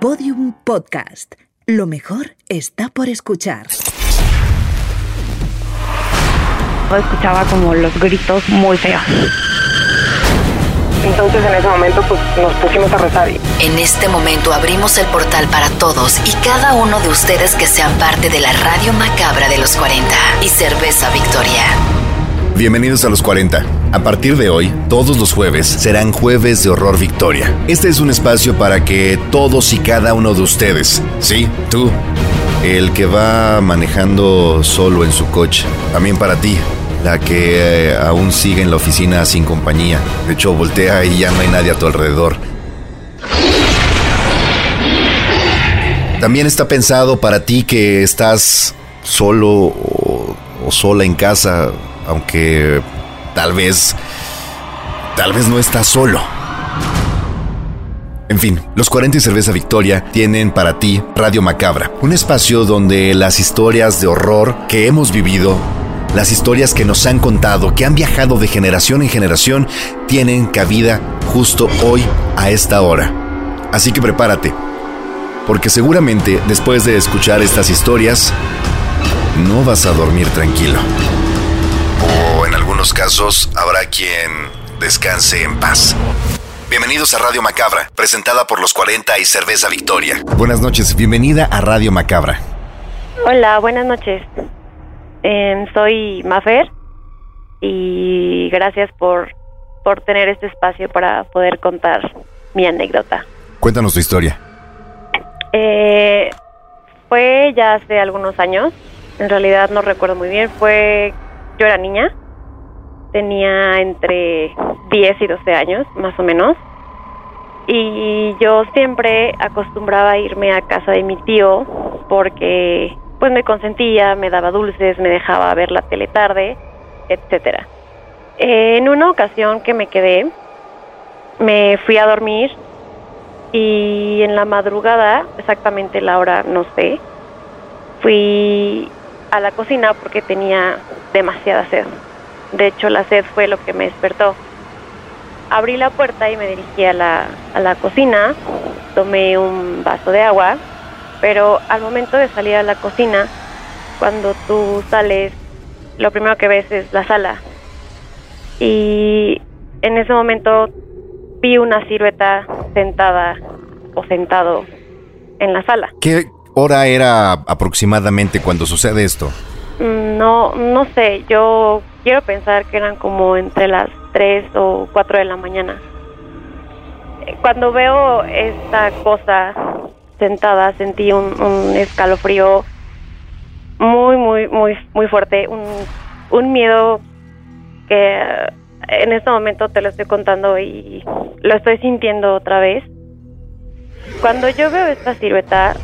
Podium Podcast. Lo mejor está por escuchar. Escuchaba como los gritos muy feos. Entonces en ese momento pues nos pusimos a rezar. En este momento abrimos el portal para todos y cada uno de ustedes que sean parte de la radio macabra de los 40 y Cerveza Victoria. Bienvenidos a los 40. A partir de hoy, todos los jueves serán jueves de horror Victoria. Este es un espacio para que todos y cada uno de ustedes, sí, tú, el que va manejando solo en su coche, también para ti, la que eh, aún sigue en la oficina sin compañía. De hecho, voltea y ya no hay nadie a tu alrededor. También está pensado para ti que estás solo o, o sola en casa, aunque tal vez, tal vez no estás solo. En fin, los 40 y Cerveza Victoria tienen para ti Radio Macabra, un espacio donde las historias de horror que hemos vivido, las historias que nos han contado, que han viajado de generación en generación, tienen cabida justo hoy a esta hora. Así que prepárate, porque seguramente después de escuchar estas historias, no vas a dormir tranquilo. En algunos casos habrá quien descanse en paz. Bienvenidos a Radio Macabra, presentada por los 40 y Cerveza Victoria. Buenas noches, bienvenida a Radio Macabra. Hola, buenas noches. Em, soy Mafer y gracias por, por tener este espacio para poder contar mi anécdota. Cuéntanos tu historia. Eh, fue ya hace algunos años, en realidad no recuerdo muy bien, fue, yo era niña, tenía entre 10 y 12 años, más o menos, y yo siempre acostumbraba irme a casa de mi tío porque pues me consentía, me daba dulces, me dejaba ver la tele tarde, etcétera. En una ocasión que me quedé, me fui a dormir y en la madrugada, exactamente la hora no sé, fui a la cocina porque tenía demasiada sed. De hecho, la sed fue lo que me despertó. Abrí la puerta y me dirigí a la, a la cocina, tomé un vaso de agua, pero al momento de salir a la cocina, cuando tú sales, lo primero que ves es la sala. Y en ese momento vi una silueta sentada o sentado en la sala. ¿Qué hora era aproximadamente cuando sucede esto? Mm, No, no sé, yo quiero pensar que eran como entre las 3 o 4 de la mañana. Cuando veo esta cosa sentada, sentí un, escalofrío muy, muy, muy, muy fuerte, un, un miedo que en este momento te lo estoy contando y lo estoy sintiendo otra vez. Cuando yo veo esta silueta,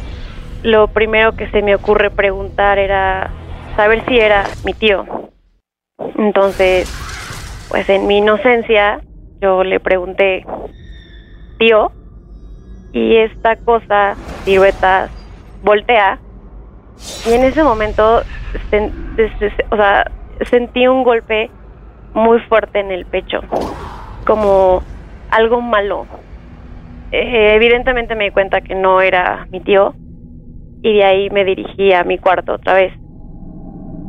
lo primero que se me ocurre preguntar era saber si era mi tío. Entonces, pues en mi inocencia, yo le pregunté, tío, y esta cosa, silueta, voltea, y en ese momento, o sea, sentí un golpe muy fuerte en el pecho, como algo malo. Eh, evidentemente me di cuenta que no era mi tío, y de ahí me dirigí a mi cuarto otra vez.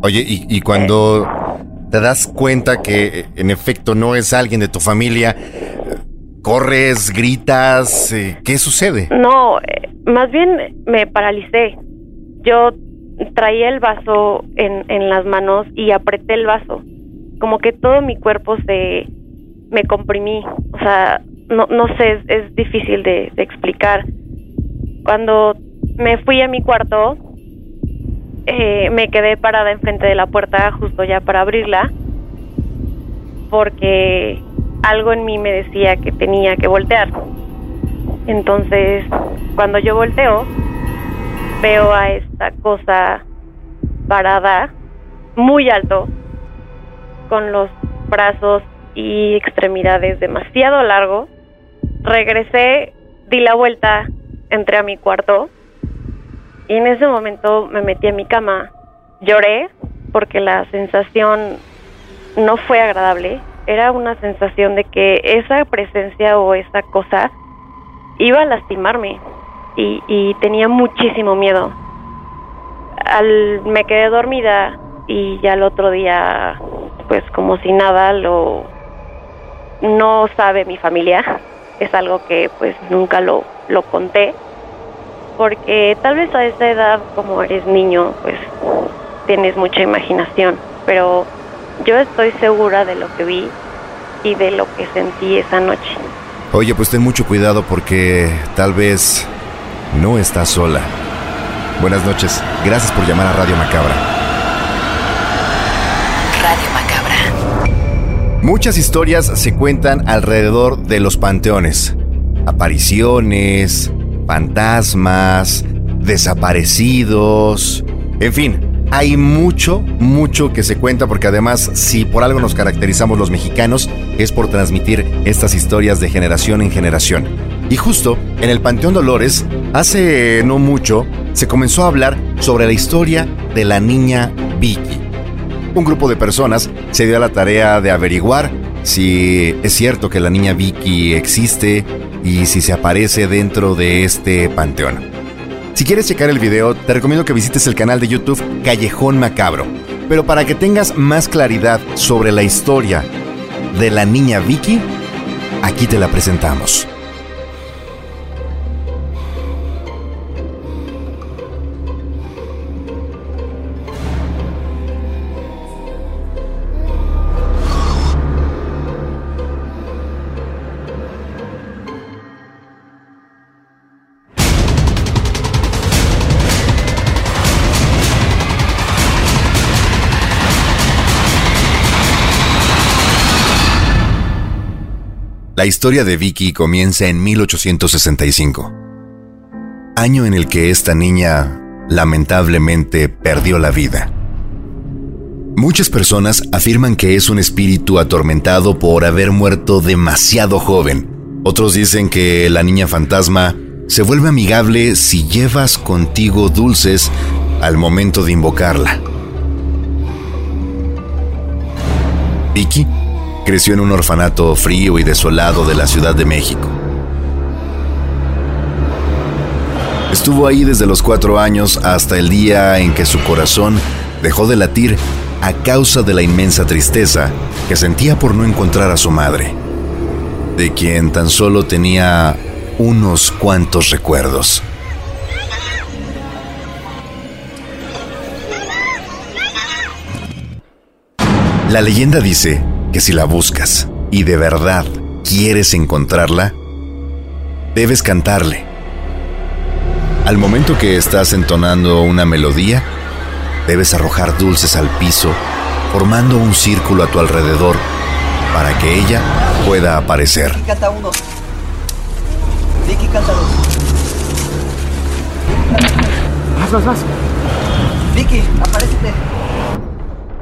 Oye, y, y cuando te das cuenta que en efecto no es alguien de tu familia, corres, gritas, eh, ¿qué sucede? No, eh, más bien me paralicé. Yo traía el vaso en, en las manos y apreté el vaso. Como que todo mi cuerpo se... me comprimí. O sea, no, no sé, es, es difícil de explicar. Cuando me fui a mi cuarto, eh, me quedé parada enfrente de la puerta justo ya para abrirla, porque algo en mí me decía que tenía que voltear. Entonces, cuando yo volteo, veo a esta cosa parada muy alto, con los brazos y extremidades demasiado largos. Regresé, di la vuelta, entré a mi cuarto y en ese momento me metí a mi cama. Lloré porque la sensación no fue agradable. Era una sensación de que esa presencia o esa cosa iba a lastimarme. y, tenía muchísimo miedo. Al, me quedé dormida y ya el otro día, pues como si nada, lo no sabe mi familia. Es algo que pues nunca lo, lo conté. Porque tal vez a esa edad, como eres niño, pues tienes mucha imaginación. Pero yo estoy segura de lo que vi y de lo que sentí esa noche. Oye, pues ten mucho cuidado porque tal vez no estás sola. Buenas noches. Gracias por llamar a Radio Macabra. Radio Macabra. Muchas historias se cuentan alrededor de los panteones. Apariciones, fantasmas, desaparecidos, en fin, hay mucho, mucho que se cuenta porque además si por algo nos caracterizamos los mexicanos es por transmitir estas historias de generación en generación. Y justo en el Panteón Dolores, hace no mucho, se comenzó a hablar sobre la historia de la niña Vicky. Un grupo de personas se dio a la tarea de averiguar si es cierto que la niña Vicky existe y si se aparece dentro de este panteón. Si quieres checar el video, te recomiendo que visites el canal de YouTube Callejón Macabro. Pero para que tengas más claridad sobre la historia de la niña Vicky, aquí te la presentamos. La historia de Vicky comienza en 1865, año en el que esta niña lamentablemente perdió la vida. Muchas personas afirman que es un espíritu atormentado por haber muerto demasiado joven. Otros dicen que la niña fantasma se vuelve amigable si llevas contigo dulces al momento de invocarla. Vicky creció en un orfanato frío y desolado de la Ciudad de México. Estuvo ahí desde los cuatro años hasta el día en que su corazón dejó de latir a causa de la inmensa tristeza que sentía por no encontrar a su madre, de quien tan solo tenía unos cuantos recuerdos. La leyenda dice que si la buscas y de verdad quieres encontrarla, debes cantarle. Al momento que estás entonando una melodía, debes arrojar dulces al piso, formando un círculo a tu alrededor para que ella pueda aparecer. Vicky canta uno. Vicky canta dos. Vas, vas, vas. Vicky, aparécete.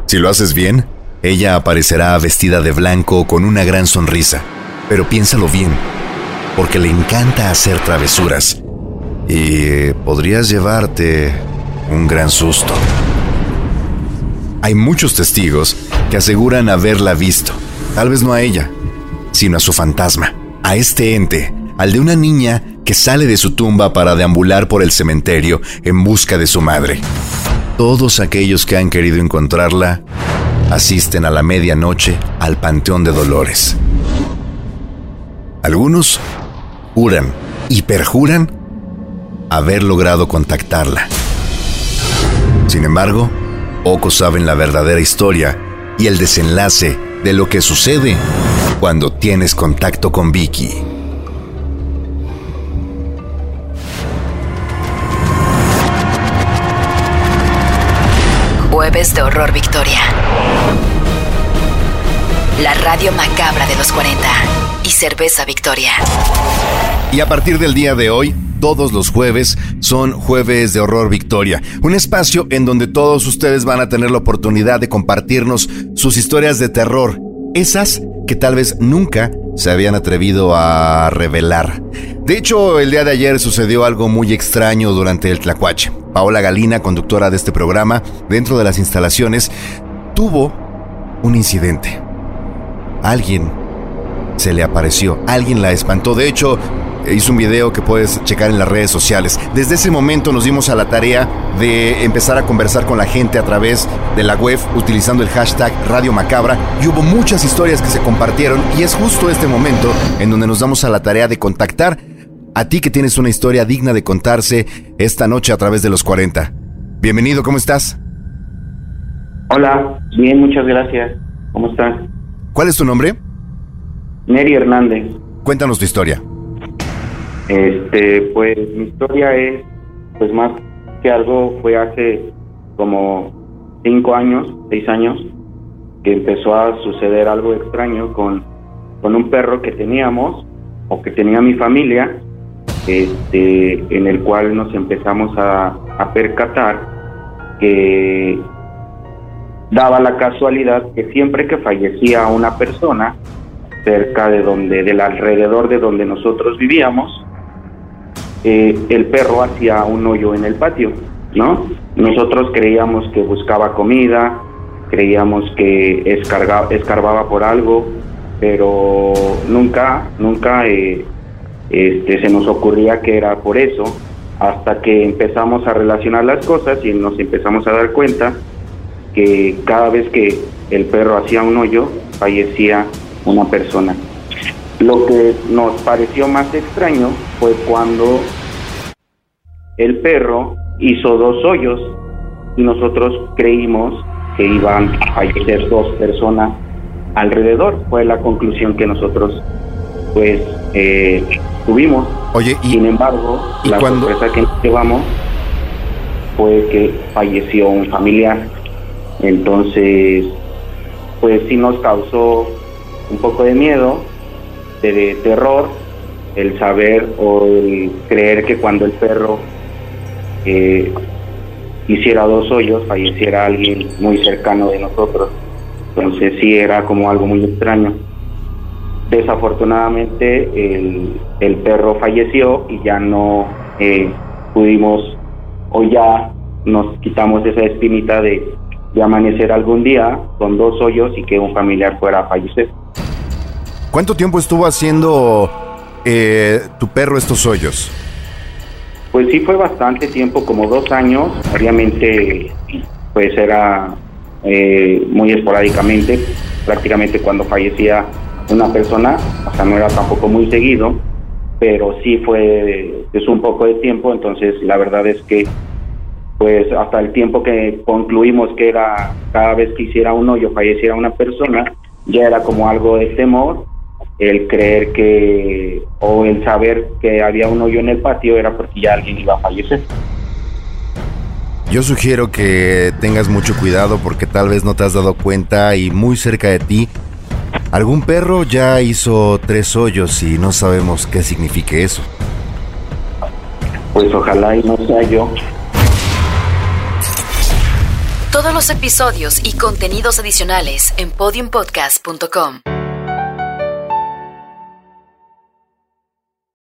Si lo haces bien, ella aparecerá vestida de blanco con una gran sonrisa. Pero piénsalo bien, porque le encanta hacer travesuras. Y podrías llevarte un gran susto. Hay muchos testigos que aseguran haberla visto. Tal vez no a ella, sino a su fantasma. A este ente, al de una niña que sale de su tumba para deambular por el cementerio en busca de su madre. Todos aquellos que han querido encontrarla asisten a la medianoche al Panteón de Dolores. Algunos juran y perjuran haber logrado contactarla. Sin embargo, pocos saben la verdadera historia y el desenlace de lo que sucede cuando tienes contacto con Vicky. Jueves de Horror Victoria. La radio macabra de los 40 y Cerveza Victoria. Y a partir del día de hoy, todos los jueves son jueves de Horror Victoria, un espacio en donde todos ustedes van a tener la oportunidad de compartirnos sus historias de terror, esas que tal vez nunca se habían atrevido a revelar. De hecho, el día de ayer sucedió algo muy extraño durante el Tlacuache. Paola Galina, conductora de este programa, dentro de las instalaciones, tuvo un incidente. Alguien se le apareció, alguien la espantó. De hecho, hizo un video que puedes checar en las redes sociales. Desde ese momento nos dimos a la tarea de empezar a conversar con la gente a través de la web utilizando el hashtag Radio Macabra y hubo muchas historias que se compartieron y es justo este momento en donde nos damos a la tarea de contactar a ti que tienes una historia digna de contarse esta noche a través de los 40. Bienvenido, ¿cómo estás? Hola, bien, muchas gracias. ¿Cómo estás? ¿Cuál es tu nombre? Neri Hernández. Cuéntanos tu historia. Este, pues mi historia es, pues más que algo fue hace como cinco años, seis años, que empezó a suceder algo extraño con, con un perro que teníamos o que tenía mi familia, este, en el cual nos empezamos a, a percatar que daba la casualidad que siempre que fallecía una persona cerca de donde, del alrededor de donde nosotros vivíamos, eh, el perro hacía un hoyo en el patio, ¿no? Nosotros creíamos que buscaba comida, creíamos que escarbaba por algo, pero nunca, nunca eh, este, se nos ocurría que era por eso, hasta que empezamos a relacionar las cosas y nos empezamos a dar cuenta que cada vez que el perro hacía un hoyo, fallecía una persona. Lo que nos pareció más extraño fue cuando el perro hizo dos hoyos y nosotros creímos que iban a fallecer dos personas alrededor. Fue la conclusión que nosotros pues eh, tuvimos. Oye, y, sin embargo, la sorpresa que nos llevamos fue que falleció un familiar. Entonces, pues sí nos causó un poco de miedo, de, terror, el saber o el creer que cuando el perro eh, hiciera dos hoyos falleciera alguien muy cercano de nosotros. Entonces sí era como algo muy extraño. Desafortunadamente el, el perro falleció y ya no eh, pudimos o ya nos quitamos esa espinita de, de amanecer algún día con dos hoyos y que un familiar fuera a fallecer. ¿Cuánto tiempo estuvo haciendo eh, tu perro estos hoyos? Pues sí fue bastante tiempo, como dos años. Obviamente, pues era eh, muy esporádicamente, prácticamente cuando fallecía una persona, o sea, no era tampoco muy seguido, pero sí fue es un poco de tiempo, entonces la verdad es que pues hasta el tiempo que concluimos que era cada vez que hiciera un hoyo falleciera una persona, ya era como algo de temor el creer que o el saber que había un hoyo en el patio era porque ya alguien iba a fallecer. Yo sugiero que tengas mucho cuidado porque tal vez no te has dado cuenta y muy cerca de ti algún perro ya hizo tres hoyos y no sabemos qué signifique eso. Pues ojalá y no sea yo. Todos los episodios y contenidos adicionales en podiumpodcast.com.